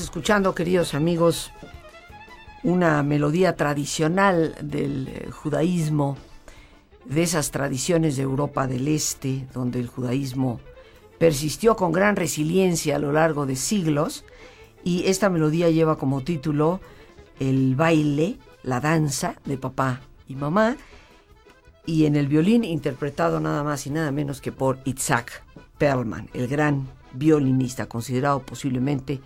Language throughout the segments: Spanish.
Escuchando, queridos amigos, una melodía tradicional del eh, judaísmo, de esas tradiciones de Europa del Este, donde el judaísmo persistió con gran resiliencia a lo largo de siglos, y esta melodía lleva como título el baile, la danza de papá y mamá, y en el violín interpretado nada más y nada menos que por Itzhak Perlman, el gran violinista, considerado posiblemente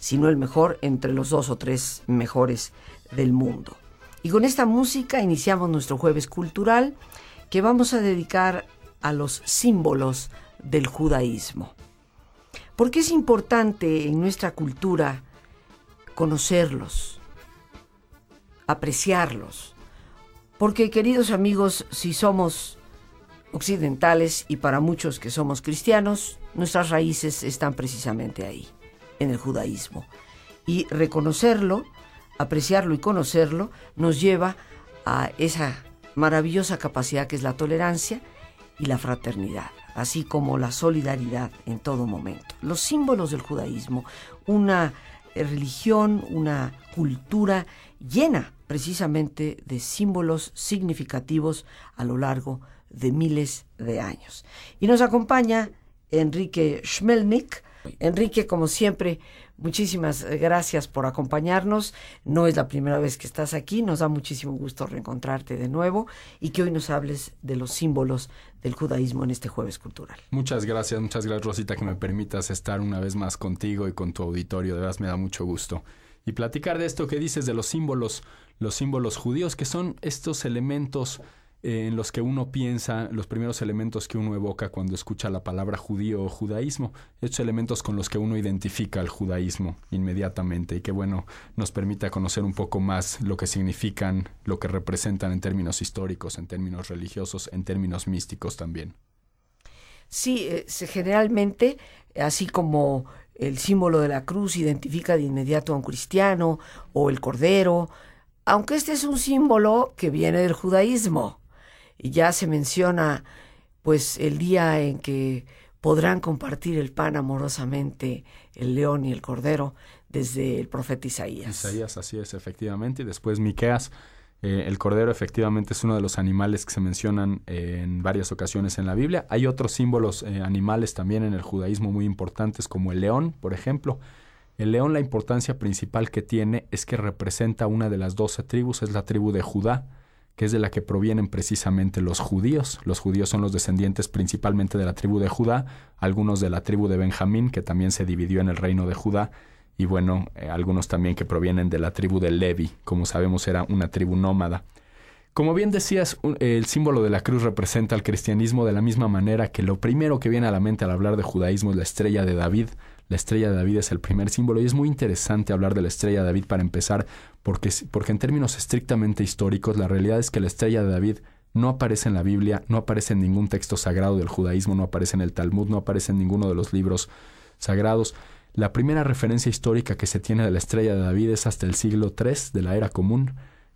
sino el mejor entre los dos o tres mejores del mundo. Y con esta música iniciamos nuestro jueves cultural que vamos a dedicar a los símbolos del judaísmo. ¿Por qué es importante en nuestra cultura conocerlos, apreciarlos? Porque, queridos amigos, si somos occidentales y para muchos que somos cristianos, nuestras raíces están precisamente ahí en el judaísmo. Y reconocerlo, apreciarlo y conocerlo nos lleva a esa maravillosa capacidad que es la tolerancia y la fraternidad, así como la solidaridad en todo momento. Los símbolos del judaísmo, una religión, una cultura llena precisamente de símbolos significativos a lo largo de miles de años. Y nos acompaña Enrique Schmelnick, Enrique, como siempre, muchísimas gracias por acompañarnos. No es la primera vez que estás aquí, nos da muchísimo gusto reencontrarte de nuevo y que hoy nos hables de los símbolos del judaísmo en este jueves cultural. Muchas gracias, muchas gracias Rosita que me permitas estar una vez más contigo y con tu auditorio, de verdad me da mucho gusto. Y platicar de esto que dices de los símbolos, los símbolos judíos, que son estos elementos eh, en los que uno piensa, los primeros elementos que uno evoca cuando escucha la palabra judío o judaísmo, estos elementos con los que uno identifica el judaísmo inmediatamente y que bueno, nos permite conocer un poco más lo que significan, lo que representan en términos históricos, en términos religiosos, en términos místicos también. Sí, eh, generalmente, así como el símbolo de la cruz identifica de inmediato a un cristiano o el cordero, aunque este es un símbolo que viene del judaísmo ya se menciona pues el día en que podrán compartir el pan amorosamente el león y el cordero desde el profeta Isaías. Isaías, así es, efectivamente. Y después Miqueas, eh, el cordero efectivamente es uno de los animales que se mencionan eh, en varias ocasiones en la Biblia. Hay otros símbolos eh, animales también en el judaísmo muy importantes, como el león, por ejemplo. El león, la importancia principal que tiene es que representa una de las doce tribus, es la tribu de Judá que es de la que provienen precisamente los judíos. Los judíos son los descendientes principalmente de la tribu de Judá, algunos de la tribu de Benjamín, que también se dividió en el reino de Judá, y bueno, eh, algunos también que provienen de la tribu de Levi, como sabemos era una tribu nómada. Como bien decías, el símbolo de la cruz representa al cristianismo de la misma manera que lo primero que viene a la mente al hablar de judaísmo es la estrella de David, la estrella de David es el primer símbolo y es muy interesante hablar de la estrella de David para empezar porque, porque en términos estrictamente históricos la realidad es que la estrella de David no aparece en la Biblia, no aparece en ningún texto sagrado del judaísmo, no aparece en el Talmud, no aparece en ninguno de los libros sagrados. La primera referencia histórica que se tiene de la estrella de David es hasta el siglo III de la era común.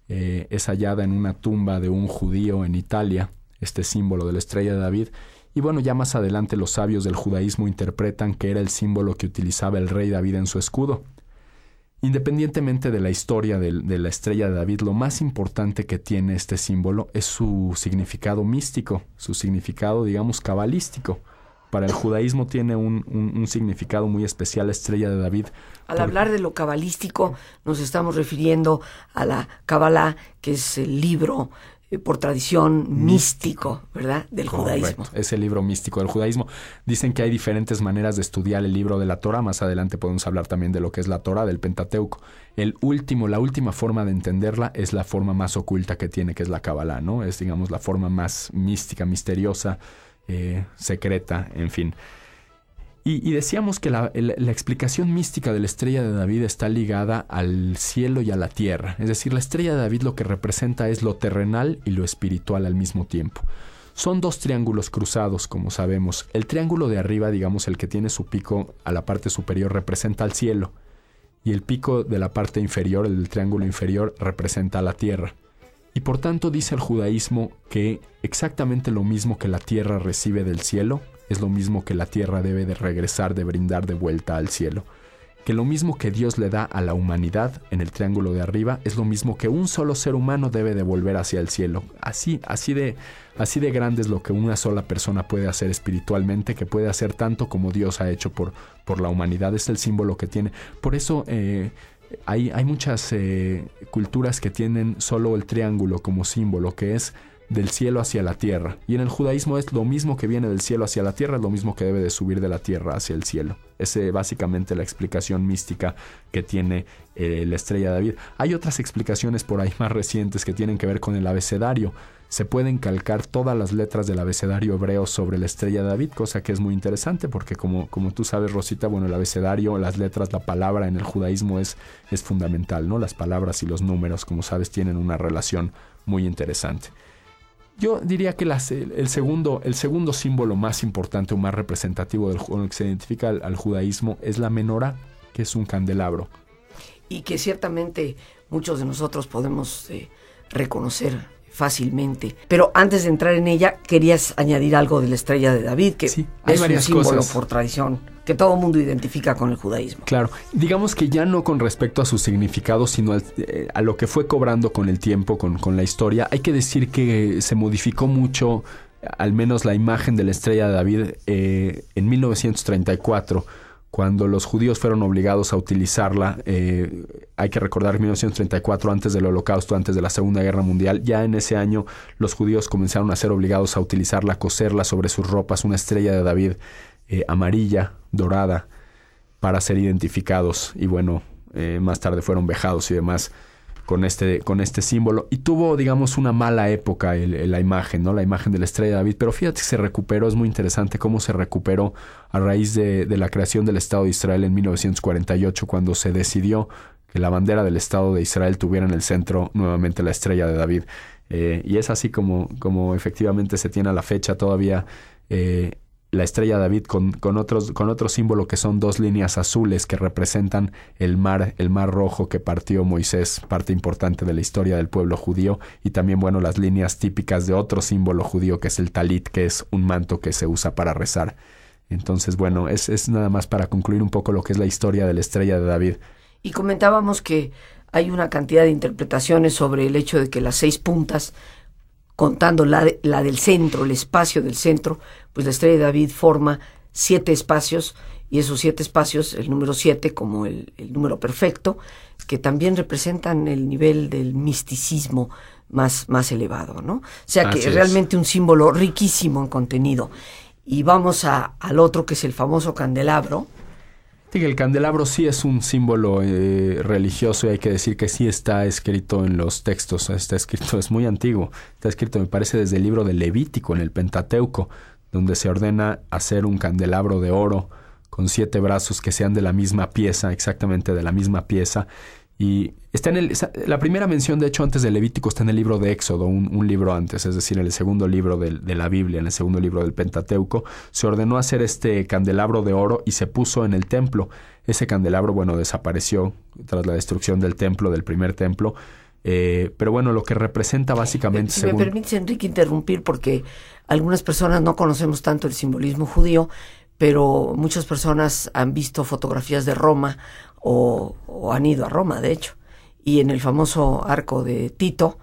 Eh, es hallada en una tumba de un judío en Italia, este símbolo de la estrella de David, y bueno, ya más adelante los sabios del judaísmo interpretan que era el símbolo que utilizaba el rey David en su escudo. Independientemente de la historia de, la estrella de David, lo más importante que tiene este símbolo es su significado místico, su significado, digamos, cabalístico. para el judaísmo tiene un, significado muy especial la estrella de David. Al hablar de lo cabalístico, nos estamos refiriendo a la Kabbalah, que es el libro por tradición místico, ¿verdad? Del judaísmo. Es el libro místico del judaísmo. Dicen que hay diferentes maneras de estudiar el libro de la Torah. Más adelante podemos hablar también de lo que es la Torah, del Pentateuco. El último, la última forma de entenderla es la forma más oculta que tiene, que es la Kabbalah, ¿no? Es, digamos, la forma más mística, misteriosa, eh, secreta, en fin. Y, decíamos que la, explicación mística de la estrella de David está ligada al cielo y a la tierra. Es decir, la estrella de David lo que representa es lo terrenal y lo espiritual al mismo tiempo. Son dos triángulos cruzados, como sabemos. El triángulo de arriba, digamos, el que tiene su pico a la parte superior, representa al cielo. Y el pico de la parte inferior, el triángulo inferior, representa a la tierra. Y por tanto dice el judaísmo que exactamente lo mismo que la tierra recibe del cielo, es lo mismo que la tierra debe de regresar, de brindar de vuelta al cielo. Que lo mismo que Dios le da a la humanidad en el triángulo de arriba es lo mismo que un solo ser humano debe devolver hacia el cielo. Así, así de, así de grande es lo que una sola persona puede hacer espiritualmente, que puede hacer tanto como Dios ha hecho por, por la humanidad. Es el símbolo que tiene. Por eso eh, hay, hay, muchas eh, culturas que tienen solo el triángulo como símbolo, que es del cielo hacia la tierra. Y en el judaísmo es lo mismo que viene del cielo hacia la tierra, es lo mismo que debe de subir de la tierra hacia el cielo. Esa es básicamente la explicación mística que tiene eh, la estrella David. Hay otras explicaciones por ahí más recientes que tienen que ver con el abecedario. Se pueden calcar todas las letras del abecedario hebreo sobre la estrella David, cosa que es muy interesante porque como, como tú sabes, Rosita, bueno, el abecedario, las letras, la palabra en el judaísmo es, es fundamental, ¿no? Las palabras y los números, como sabes, tienen una relación muy interesante. Yo diría que el, segundo, el segundo símbolo más importante o más representativo del con el que se identifica al, judaísmo es la menora, que es un candelabro. Y que ciertamente muchos de nosotros podemos eh, reconocer fácilmente. Pero antes de entrar en ella, querías añadir algo de la estrella de David, que sí, es un símbolo por tradición que todo mundo identifica con el judaísmo. Claro, digamos que ya no con respecto a su significado, sino eh, a lo que fue cobrando con el tiempo, con, con la historia. Hay que decir que se modificó mucho, al menos la imagen de la estrella de David, eh, en 1934 cuando los judíos fueron obligados a utilizarla, eh, hay que recordar 1934, antes del holocausto, antes de la Segunda Guerra Mundial, ya en ese año los judíos comenzaron a ser obligados a utilizarla, coserla sobre sus ropas, una estrella de David eh, amarilla, dorada, para ser identificados y bueno, eh, más tarde fueron vejados y demás con este, con este símbolo. Y tuvo, digamos, una mala época la imagen, ¿no? La imagen de la estrella de David. Pero fíjate que se recuperó, es muy interesante cómo se recuperó a raíz de, la creación del Estado de Israel en 1948, cuando se decidió que la bandera del Estado de Israel tuviera en el centro nuevamente la estrella de David. Eh, y es así como, como efectivamente se tiene a la fecha todavía eh, la estrella David con, con, otros, con otro símbolo que son dos líneas azules que representan el mar, el mar rojo que partió Moisés, parte importante de la historia del pueblo judío, y también, bueno, las líneas típicas de otro símbolo judío que es el talit, que es un manto que se usa para rezar. Entonces, bueno, es, es nada más para concluir un poco lo que es la historia de la estrella de David. Y comentábamos que hay una cantidad de interpretaciones sobre el hecho de que las seis puntas contando la, la del centro, el espacio del centro, pues la estrella de David forma siete espacios y esos siete espacios, el número siete como el, número perfecto, que también representan el nivel del misticismo más, más elevado, ¿no? O sea que es realmente un símbolo riquísimo en contenido. Y vamos a, al otro que es el famoso candelabro, el candelabro sí es un símbolo eh, religioso y hay que decir que sí está escrito en los textos, está escrito, es muy antiguo, está escrito me parece desde el libro de Levítico en el Pentateuco, donde se ordena hacer un candelabro de oro con siete brazos que sean de la misma pieza, exactamente de la misma pieza, y está en el, la primera mención, de hecho, antes de Levítico está en el libro de Éxodo, un, libro antes, es decir, en el segundo libro de, de, la Biblia, en el segundo libro del Pentateuco. Se ordenó hacer este candelabro de oro y se puso en el templo. Ese candelabro, bueno, desapareció tras la destrucción del templo, del primer templo. Eh, pero bueno, lo que representa básicamente... Si me permites, Enrique, interrumpir porque algunas personas no conocemos tanto el simbolismo judío, pero muchas personas han visto fotografías de Roma o, han ido a Roma, de hecho. Y en el famoso arco de Tito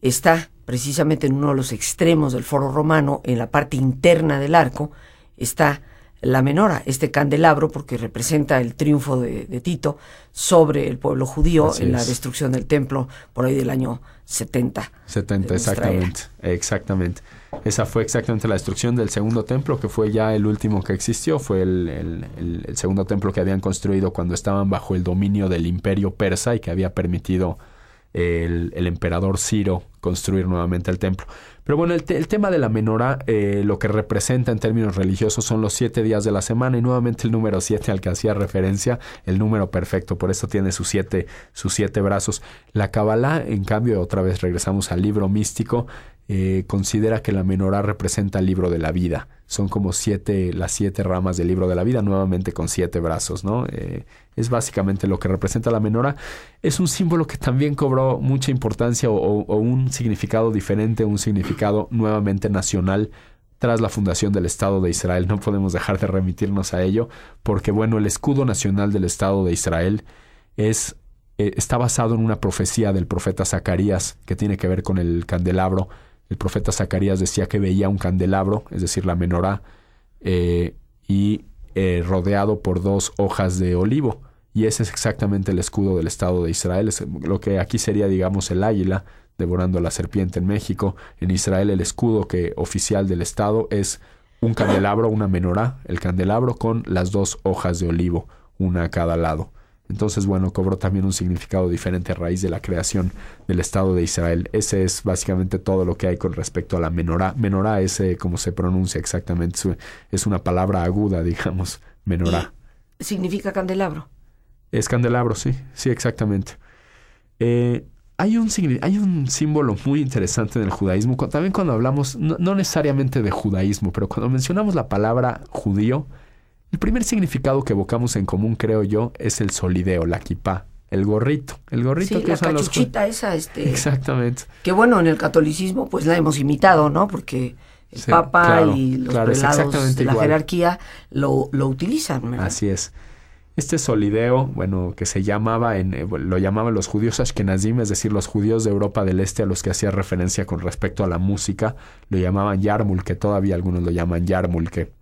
está precisamente en uno de los extremos del foro romano, en la parte interna del arco, está la menora, este candelabro, porque representa el triunfo de, Tito sobre el pueblo judío en la destrucción del templo por ahí del año 70. 70, exactamente. Exactamente. Esa fue exactamente la destrucción del segundo templo, que fue ya el último que existió. Fue el, el segundo templo que habían construido cuando estaban bajo el dominio del imperio persa y que había permitido el, emperador Ciro construir nuevamente el templo. Pero bueno, el, tema de la menorá, eh, lo que representa en términos religiosos son los siete días de la semana y nuevamente el número siete al que hacía referencia, el número perfecto, por eso tiene sus siete, sus siete brazos. La Kabbalah, en cambio, otra vez regresamos al libro místico, eh, considera que la menorá representa el libro de la vida. Son como siete, las siete ramas del libro de la vida, nuevamente con siete brazos, ¿no? Eh, es básicamente lo que representa la menorá. Es un símbolo que también cobró mucha importancia o, un significado diferente, un significado nuevamente nacional tras la fundación del Estado de Israel. No podemos dejar de remitirnos a ello, porque bueno, el escudo nacional del Estado de Israel es, eh, está basado en una profecía del profeta Zacarías que tiene que ver con el candelabro el profeta Zacarías decía que veía un candelabro, es decir, la menorá, eh, y eh, rodeado por dos hojas de olivo. Y ese es exactamente el escudo del Estado de Israel. Lo que aquí sería, digamos, el águila devorando a la serpiente en México. En Israel el escudo que oficial del Estado es un candelabro, una menorá, el candelabro con las dos hojas de olivo, una a cada lado. Entonces, bueno, cobró también un significado diferente a raíz de la creación del Estado de Israel. Ese es básicamente todo lo que hay con respecto a la menorá. Menorá es eh, como se pronuncia exactamente, es una palabra aguda, digamos, menorá. ¿Significa candelabro? Es candelabro, sí, sí, exactamente. Eh, hay, un, hay un símbolo muy interesante en el judaísmo, también cuando hablamos, no necesariamente de judaísmo, pero cuando mencionamos la palabra judío, el primer significado que evocamos en común, creo yo, es el solideo, la kipá, el gorrito, el gorrito que la cachuchita esa, este. Exactamente. Que bueno, en el catolicismo, pues la hemos imitado, ¿no? Porque el Papa y los prelados de la jerarquía lo, lo utilizan. Así es. Este solideo, bueno, que se llamaba, en, eh, lo llamaban los judíos ashkenazim, es decir, los judíos de Europa del Este a los que hacía referencia con respecto a la música, lo llamaban yarmul, que todavía algunos lo llaman yarmul, que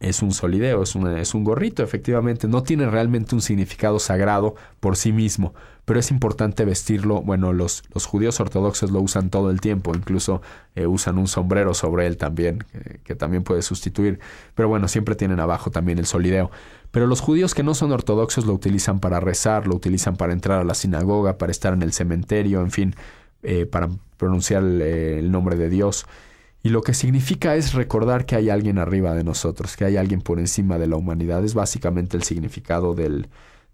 es un solideo, es, es un gorrito, efectivamente. No tiene realmente un significado sagrado por sí mismo, pero es importante vestirlo. Bueno, los, los judíos ortodoxos lo usan todo el tiempo, incluso eh, usan un sombrero sobre él también, que también puede sustituir. Pero bueno, siempre tienen abajo también el solideo. Pero los judíos que no son ortodoxos lo utilizan para rezar, lo utilizan para entrar a la sinagoga, para estar en el cementerio, en fin, eh, para pronunciar el nombre de Dios. Y lo que significa es recordar que hay alguien arriba de nosotros, que hay alguien por encima de la humanidad. Es básicamente el significado del,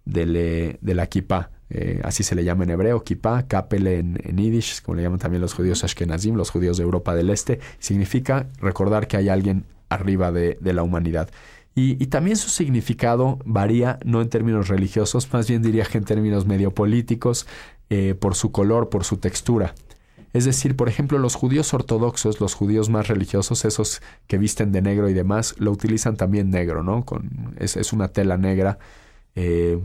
del, eh, de la. Eh, así se le llama en hebreo, kippah, kapele en, en yiddish, como le llaman también los judíos ashkenazim, los judíos de Europa del Este. Significa recordar que hay alguien arriba de, de la humanidad. Y, y, también su significado varía, no en términos religiosos, más bien diría que en términos medio políticos, eh, por su color, por su textura. Es decir, por ejemplo, los judíos ortodoxos, los judíos más religiosos, esos que visten de negro y demás, lo utilizan también negro, ¿no? Con, es, una tela negra. Eh,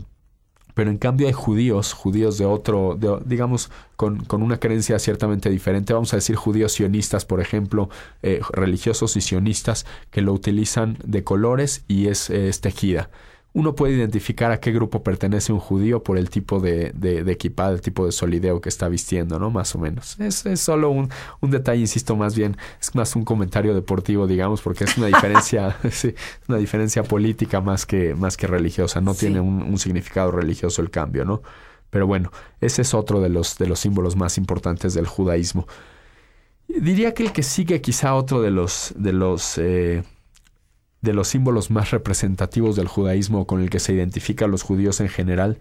pero en cambio hay judíos, judíos de otro, digamos, con, una creencia ciertamente diferente. Vamos a decir judíos sionistas, por ejemplo, eh, religiosos y sionistas, que lo utilizan de colores y es, es tejida uno puede identificar a qué grupo pertenece un judío por el tipo de, de, de el tipo de solideo que está vistiendo, ¿no? Más o menos. Es, es solo un, un, detalle, insisto, más bien, es más un comentario deportivo, digamos, porque es una diferencia, sí, una diferencia política más que, más que religiosa. No tiene un, un, significado religioso el cambio, ¿no? Pero bueno, ese es otro de los, de los símbolos más importantes del judaísmo. Diría que el que sigue quizá otro de los, de los eh, de los símbolos más representativos del judaísmo con el que se identifican los judíos en general,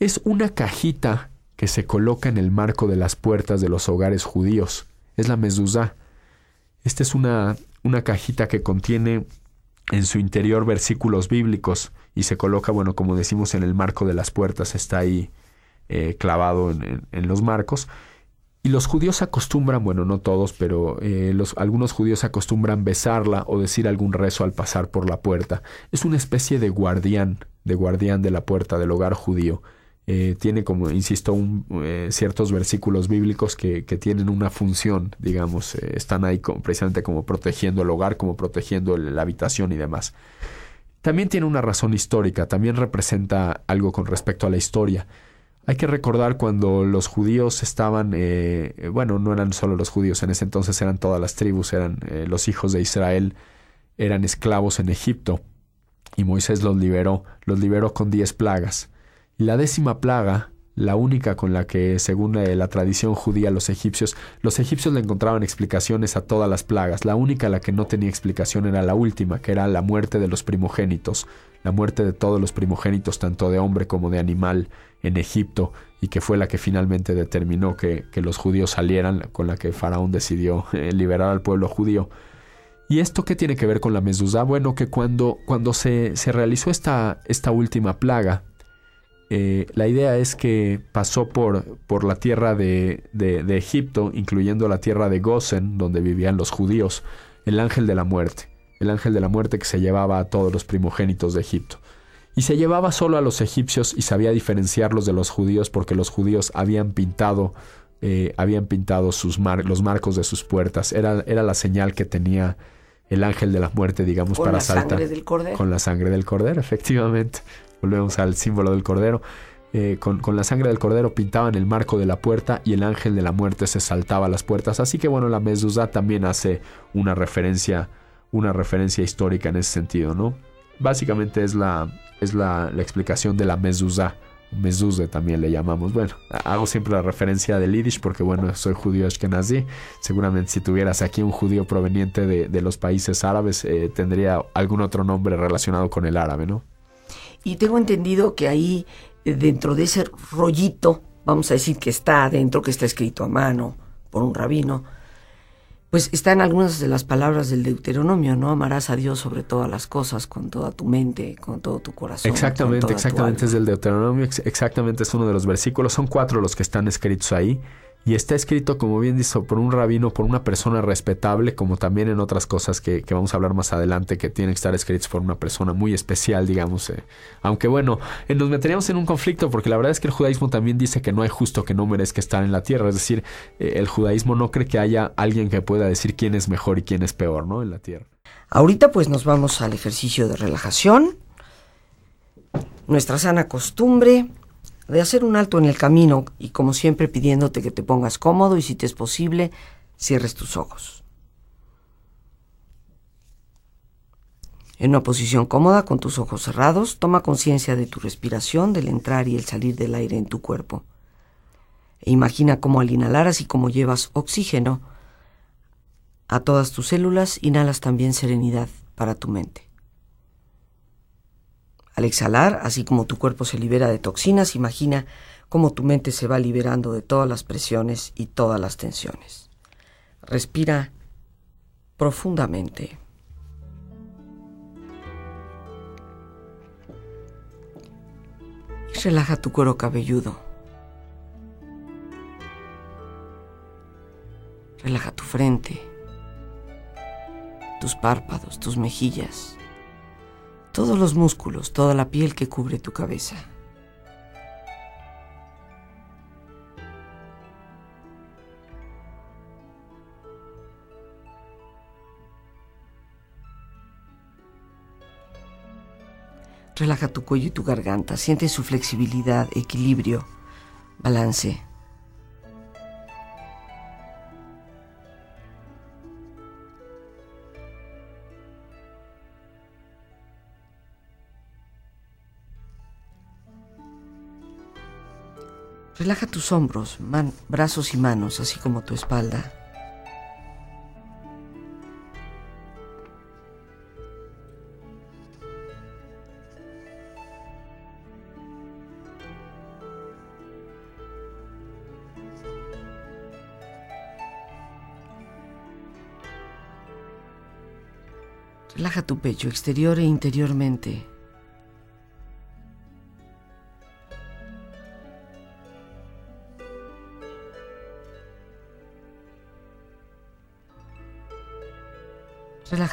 es una cajita que se coloca en el marco de las puertas de los hogares judíos. Es la mezuzá. Esta es una, una cajita que contiene en su interior versículos bíblicos y se coloca, bueno, como decimos, en el marco de las puertas, está ahí eh, clavado en los marcos. Y los judíos acostumbran, bueno, no todos, pero eh, algunos judíos acostumbran besarla o decir algún rezo al pasar por la puerta. Es una especie de guardián, de guardián de la puerta del hogar judío. eh, tiene como, insisto, eh, ciertos versículos bíblicos que, tienen una función, digamos, están ahí precisamente como protegiendo el hogar, como protegiendo la habitación y demás. También tiene una razón histórica, también representa algo con respecto a la historia. Hay que recordar cuando los judíos estaban, bueno, no eran solo los judíos, en ese entonces eran todas las tribus, eran los hijos de Israel, eran esclavos en Egipto y Moisés los liberó, los liberó con diez plagas. Y la décima plaga, la única con la que, según la tradición judía, los egipcios, los egipcios le encontraban explicaciones a todas las plagas. La única la que no tenía explicación era la última, que era la muerte de los primogénitos, la muerte de todos los primogénitos, tanto de hombre como de animal, en Egipto, y que fue la que finalmente determinó que, los judíos salieran, con la que Faraón decidió eh, liberar al pueblo judío. ¿Y esto qué tiene que ver con la mezuzá? Bueno, que cuando, cuando se, se realizó esta, esta última plaga, eh, la idea es que pasó por, por la tierra de, de, Egipto, incluyendo la tierra de Gosen, donde vivían los judíos, el ángel de la muerte, el ángel de la muerte que se llevaba a todos los primogénitos de Egipto. Y se llevaba solo a los egipcios y sabía diferenciarlos de los judíos porque los judíos habían pintado, eh, habían pintado sus los marcos de sus puertas. Era, era la señal que tenía el ángel de la muerte, digamos, para saltar. Con la sangre del cordero. Con la sangre del cordero, efectivamente volvemos al símbolo del cordero. Eh, con, la sangre del cordero pintaban el marco de la puerta y el ángel de la muerte se saltaba a las puertas. Así que bueno, la mezuzá también hace una referencia, una referencia histórica en ese sentido, ¿no? Básicamente es la, es la, explicación de la mezuzá. Mezuze también le llamamos. Bueno, hago siempre la referencia del Yiddish porque, bueno, soy judío ashkenazi. Seguramente si tuvieras aquí un judío proveniente de, los países árabes, eh, tendría algún otro nombre relacionado con el árabe, ¿no? Y tengo entendido que ahí, eh, dentro de ese rollito, vamos a decir que está adentro, que está escrito a mano por un rabino, pues están algunas de las palabras del Deuteronomio, ¿no? Amarás a Dios sobre todas las cosas, con toda tu mente, con todo tu corazón. Exactamente, exactamente es del Deuteronomio, exactamente es uno de los versículos, son cuatro los que están escritos ahí. Y está escrito, como bien dice, por un rabino, por una persona respetable, como también en otras cosas que, vamos a hablar más adelante, que tienen que estar escritos por una persona muy especial, digamos. Eh. Aunque bueno, eh, nos meteríamos en un conflicto, porque la verdad es que el judaísmo también dice que no hay justo que no merezca estar en la tierra. Es decir, eh, el judaísmo no cree que haya alguien que pueda decir quién es mejor y quién es peor, ¿no? En la tierra. Ahorita pues nos vamos al ejercicio de relajación. Nuestra sana costumbre de hacer un alto en el camino y como siempre pidiéndote que te pongas cómodo y si te es posible, cierres tus ojos. En una posición cómoda con tus ojos cerrados, toma conciencia de tu respiración, del entrar y el salir del aire en tu cuerpo. E imagina cómo al inhalar así como llevas oxígeno a todas tus células, inhalas también serenidad para tu mente. Al exhalar, así como tu cuerpo se libera de toxinas, imagina cómo tu mente se va liberando de todas las presiones y todas las tensiones. Respira profundamente. Y relaja tu cuero cabelludo. Relaja tu frente, tus párpados, tus mejillas todos los músculos, toda la piel que cubre tu cabeza. Relaja tu cuello y tu garganta, siente su flexibilidad, equilibrio, balance. Relaja tus hombros, brazos y manos, así como tu espalda. Relaja tu pecho exterior e interiormente.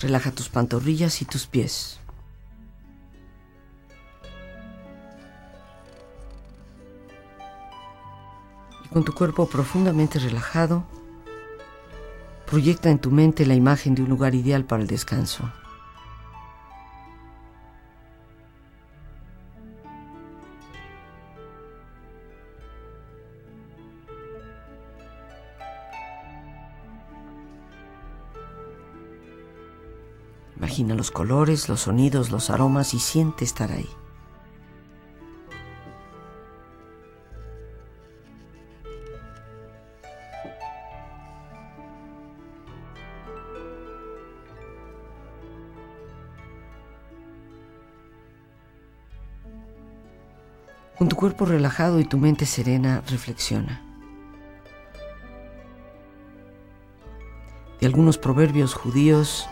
Relaja tus pantorrillas y tus pies. Y con tu cuerpo profundamente relajado, proyecta en tu mente la imagen de un lugar ideal para el descanso. Los colores, los sonidos, los aromas y siente estar ahí. Con tu cuerpo relajado y tu mente serena, reflexiona. De algunos proverbios judíos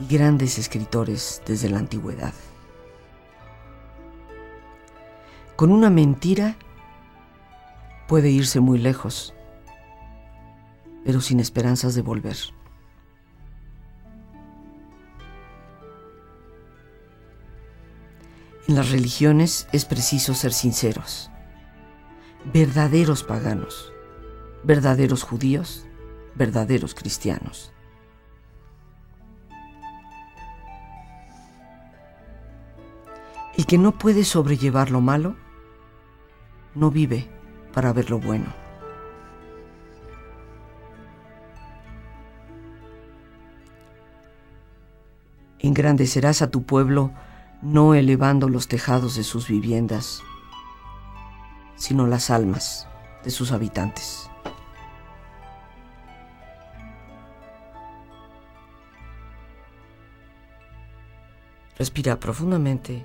y grandes escritores desde la antigüedad. Con una mentira puede irse muy lejos, pero sin esperanzas de volver. En las religiones es preciso ser sinceros, verdaderos paganos, verdaderos judíos, verdaderos cristianos. El que no puede sobrellevar lo malo, no vive para ver lo bueno. Engrandecerás a tu pueblo no elevando los tejados de sus viviendas, sino las almas de sus habitantes. Respira profundamente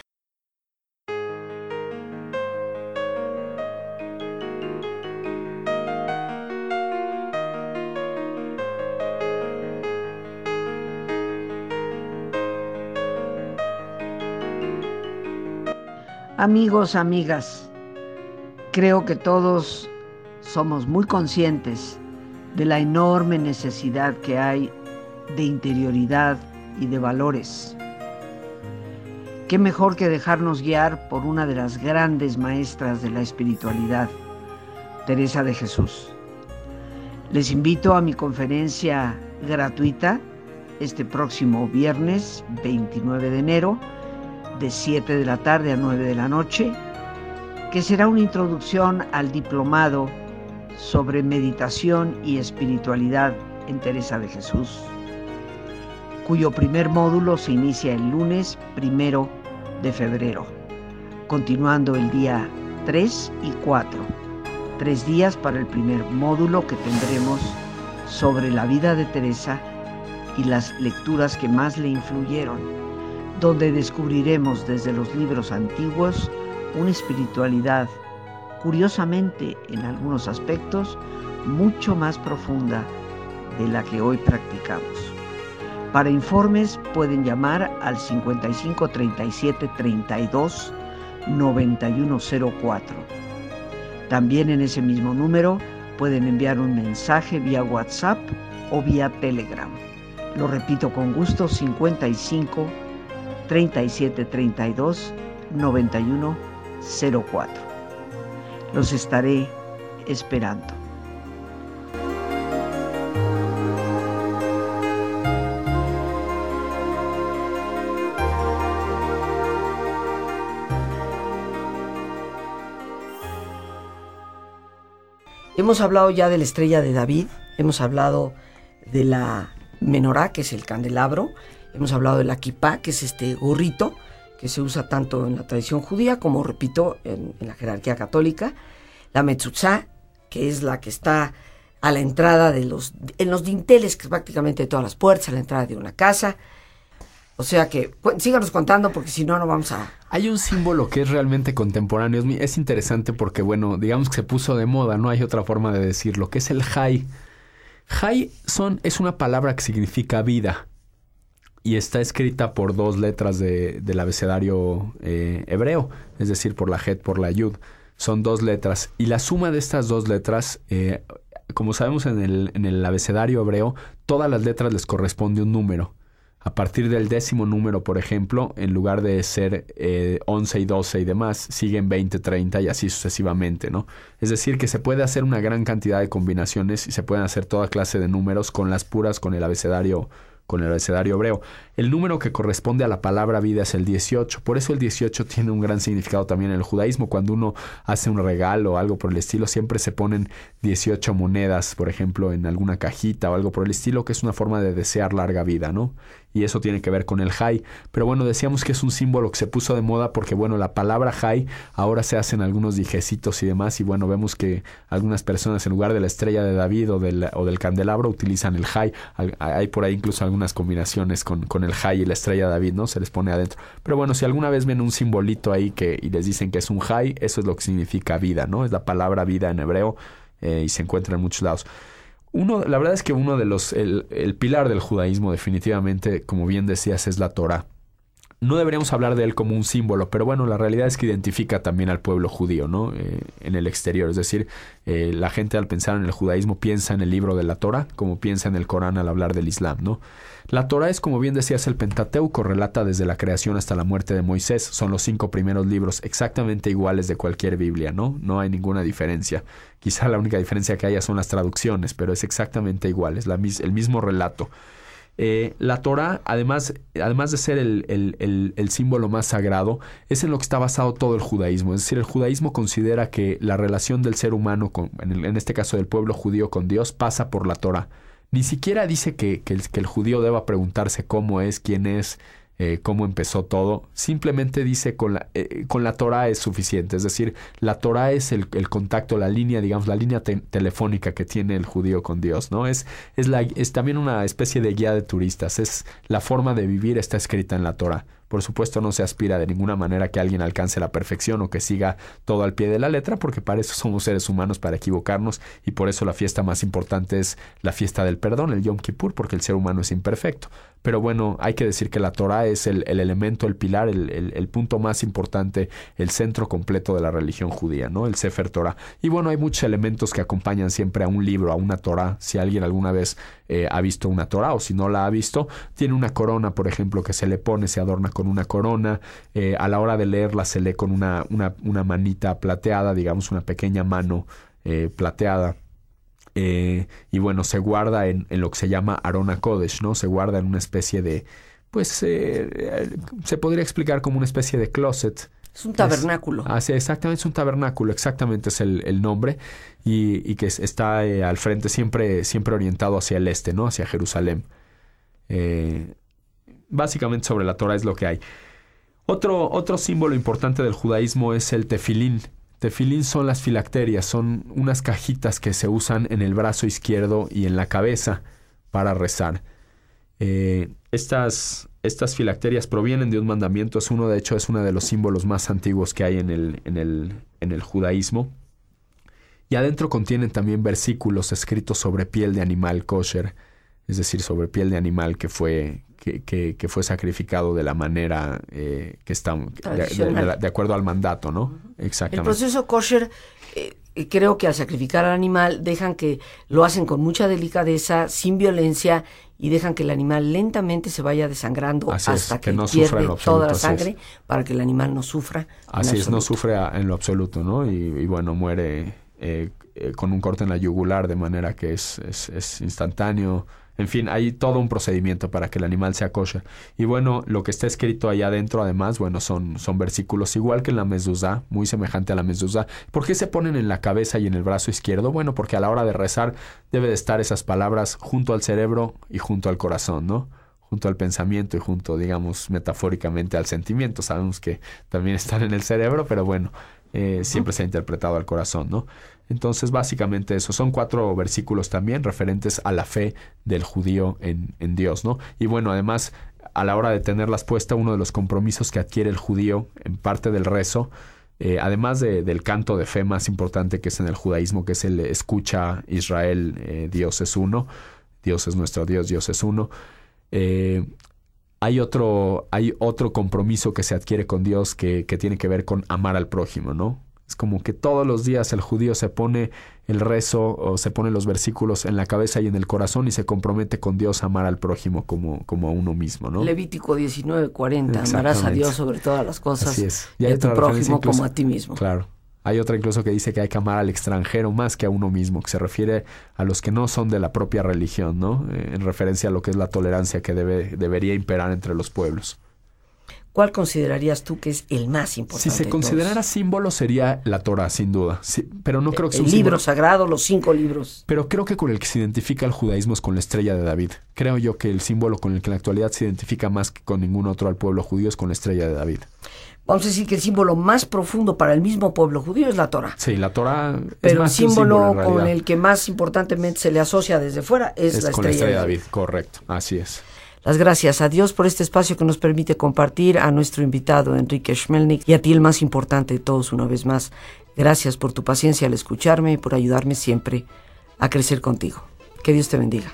Amigos, amigas, creo que todos somos muy conscientes de la enorme necesidad que hay de interioridad y de valores. ¿Qué mejor que dejarnos guiar por una de las grandes maestras de la espiritualidad, Teresa de Jesús? Les invito a mi conferencia gratuita este próximo viernes 29 de enero de 7 de la tarde a 9 de la noche, que será una introducción al diplomado sobre meditación y espiritualidad en Teresa de Jesús, cuyo primer módulo se inicia el lunes primero de febrero, continuando el día 3 y 4, tres días para el primer módulo que tendremos sobre la vida de Teresa y las lecturas que más le influyeron donde descubriremos desde los libros antiguos una espiritualidad, curiosamente en algunos aspectos, mucho más profunda de la que hoy practicamos. Para informes pueden llamar al 55 37 32 9104. También en ese mismo número pueden enviar un mensaje vía WhatsApp o vía Telegram. Lo repito con gusto, 55 3732 9104. Los estaré esperando. Hemos hablado ya de la estrella de David, hemos hablado de la menorá, que es el candelabro, Hemos hablado de la que es este gorrito que se usa tanto en la tradición judía como, repito, en, la jerarquía católica. la mezuzá, que es la que está a la entrada de los, en los dinteles, que prácticamente todas las puertas, a la entrada de una casa. O sea que síganos contando porque si no, no vamos a... Hay un símbolo que es realmente contemporáneo. Es, interesante porque, bueno, digamos que se puso de moda, no hay otra forma de decirlo, que es el Jai. Jai son, es una palabra que significa vida y está escrita por dos letras de, del abecedario eh, hebreo, es decir, por la Het, por la Yud. Son dos letras. Y la suma de estas dos letras, eh, como sabemos en el, en el abecedario hebreo, todas las letras les corresponde un número. A partir del décimo número, por ejemplo, en lugar de ser eh, 11 y 12 y demás, siguen 20, 30 y así sucesivamente, ¿no? Es decir, que se puede hacer una gran cantidad de combinaciones y se pueden hacer toda clase de números con las puras, con el abecedario con el abecedario hebreo. El número que corresponde a la palabra vida es el 18. Por eso el 18 tiene un gran significado también en el judaísmo. Cuando uno hace un regalo o algo por el estilo, siempre se ponen 18 monedas, por ejemplo, en alguna cajita o algo por el estilo, que es una forma de desear larga vida, ¿no? Y eso tiene que ver con el high. Pero bueno, decíamos que es un símbolo que se puso de moda porque bueno, la palabra high ahora se hacen algunos dijecitos y demás y bueno, vemos que algunas personas en lugar de la estrella de David o del, o del candelabro utilizan el high. Hay por ahí incluso algunas combinaciones con, con el high y la estrella de David, ¿no? Se les pone adentro. Pero bueno, si alguna vez ven un simbolito ahí que, y les dicen que es un high, eso es lo que significa vida, ¿no? Es la palabra vida en hebreo eh, y se encuentra en muchos lados. Uno, la verdad es que uno de los, el, el pilar del judaísmo definitivamente, como bien decías, es la Torah no deberíamos hablar de él como un símbolo, pero bueno, la realidad es que identifica también al pueblo judío, ¿no? Eh, en el exterior, es decir, eh, la gente al pensar en el judaísmo piensa en el libro de la Torah, como piensa en el Corán al hablar del Islam, ¿no? La Torah es, como bien decías, el Pentateuco, relata desde la creación hasta la muerte de Moisés, son los cinco primeros libros exactamente iguales de cualquier Biblia, ¿no? No hay ninguna diferencia. Quizá la única diferencia que haya son las traducciones, pero es exactamente igual, es la, el mismo relato. Eh, la Torah, además, además de ser el, símbolo más sagrado, es en lo que está basado todo el judaísmo. Es decir, el judaísmo considera que la relación del ser humano, con, en, este caso del pueblo judío con Dios, pasa por la Torah. Ni siquiera dice que, que el judío deba preguntarse cómo es, quién es, eh, cómo empezó todo. Simplemente dice con la, eh, con la Torah es suficiente. Es decir, la Torah es el, contacto, la línea, digamos, la línea telefónica que tiene el judío con Dios, ¿no? Es, es, la, es también una especie de guía de turistas. Es la forma de vivir está escrita en la Torah. Por supuesto no se aspira de ninguna manera que alguien alcance la perfección o que siga todo al pie de la letra, porque para eso somos seres humanos, para equivocarnos, y por eso la fiesta más importante es la fiesta del perdón, el Yom Kippur, porque el ser humano es imperfecto. Pero bueno, hay que decir que la Torah es el, elemento, el pilar, el, punto más importante, el centro completo de la religión judía, ¿no? El Sefer Torah. Y bueno, hay muchos elementos que acompañan siempre a un libro, a una Torah. Si alguien alguna vez eh, ha visto una Torah o si no la ha visto, tiene una corona, por ejemplo, que se le pone, se adorna con una corona. Eh, a la hora de leerla se lee con una, una, una manita plateada, digamos, una pequeña mano eh, plateada. Eh, y bueno, se guarda en, en, lo que se llama Arona Kodesh, ¿no? Se guarda en una especie de, pues, eh, se podría explicar como una especie de closet. Es un tabernáculo. ah, sí, exactamente, es un tabernáculo, exactamente es el, el nombre, y, y, que está eh, al frente siempre, siempre orientado hacia el este, ¿no? Hacia Jerusalén. Básicamente sobre la Torah es lo que hay. Otro, otro símbolo importante del judaísmo es el tefilín, Tefilín son las filacterias, son unas cajitas que se usan en el brazo izquierdo y en la cabeza para rezar. Eh, estas, estas filacterias provienen de un mandamiento, es uno, de hecho, es uno de los símbolos más antiguos que hay en el, en el, en el judaísmo. Y adentro contienen también versículos escritos sobre piel de animal kosher, es decir, sobre piel de animal que fue, que, que, fue sacrificado de la manera eh, que está de, acuerdo al mandato, ¿no? Exactamente. El proceso kosher, eh, creo que al sacrificar al animal dejan que lo hacen con mucha delicadeza, sin violencia y dejan que el animal lentamente se vaya desangrando hasta que, no pierde toda la sangre para que el animal no sufra. Así es, no sufre en lo absoluto, ¿no? Y, bueno, muere eh, con un corte en la yugular de manera que es, es, es instantáneo en fin, hay todo un procedimiento para que el animal sea kosher. Y bueno, lo que está escrito allá adentro, además, bueno, son, son versículos igual que en la mezuzá, muy semejante a la mezuzá. ¿Por qué se ponen en la cabeza y en el brazo izquierdo? Bueno, porque a la hora de rezar debe de estar esas palabras junto al cerebro y junto al corazón, ¿no? junto al pensamiento y junto, digamos, metafóricamente al sentimiento. Sabemos que también están en el cerebro, pero bueno, eh, siempre se ha interpretado al corazón, ¿no? Entonces, básicamente eso. Son cuatro versículos también referentes a la fe del judío en, Dios, ¿no? Y bueno, además, a la hora de tenerlas puesta, uno de los compromisos que adquiere el judío en parte del rezo, eh, además del canto de fe más importante que es en el judaísmo, que es el escucha Israel, eh, Dios es uno, Dios es nuestro Dios, Dios es uno. Eh, hay otro, hay otro compromiso que se adquiere con Dios que tiene que ver con amar al prójimo, ¿no? Es como que todos los días el judío se pone el rezo o se pone los versículos en la cabeza y en el corazón y se compromete con Dios a amar al prójimo como, como a uno mismo, ¿no? Levítico 19:40, amarás a Dios sobre todas las cosas Así es. y, a tu prójimo como a ti mismo. Claro. Hay otra incluso que dice que hay que amar al extranjero más que a uno mismo, que se refiere a los que no son de la propia religión, ¿no? Eh, en referencia a lo que es la tolerancia que debe, debería imperar entre los pueblos. ¿Cuál considerarías tú que es el más importante? Si se considerara símbolo sería la Torah, sin duda. pero no creo que sea el libro sagrado, los cinco libros. Pero creo que con el que se identifica el judaísmo es con la estrella de David. Creo yo que el símbolo con el que en la actualidad se identifica más que con ningún otro al pueblo judío es con la estrella de David. Vamos a decir que el símbolo más profundo para el mismo pueblo judío es la Torah. Sí, la Torah es Pero más el símbolo, con el que más importantemente se le asocia desde fuera es, la, con estrella la estrella de David. Correcto, así es las gracias a Dios por este espacio que nos permite compartir, a nuestro invitado Enrique Schmelnik y a ti el más importante de todos una vez más. Gracias por tu paciencia al escucharme y por ayudarme siempre a crecer contigo. Que Dios te bendiga.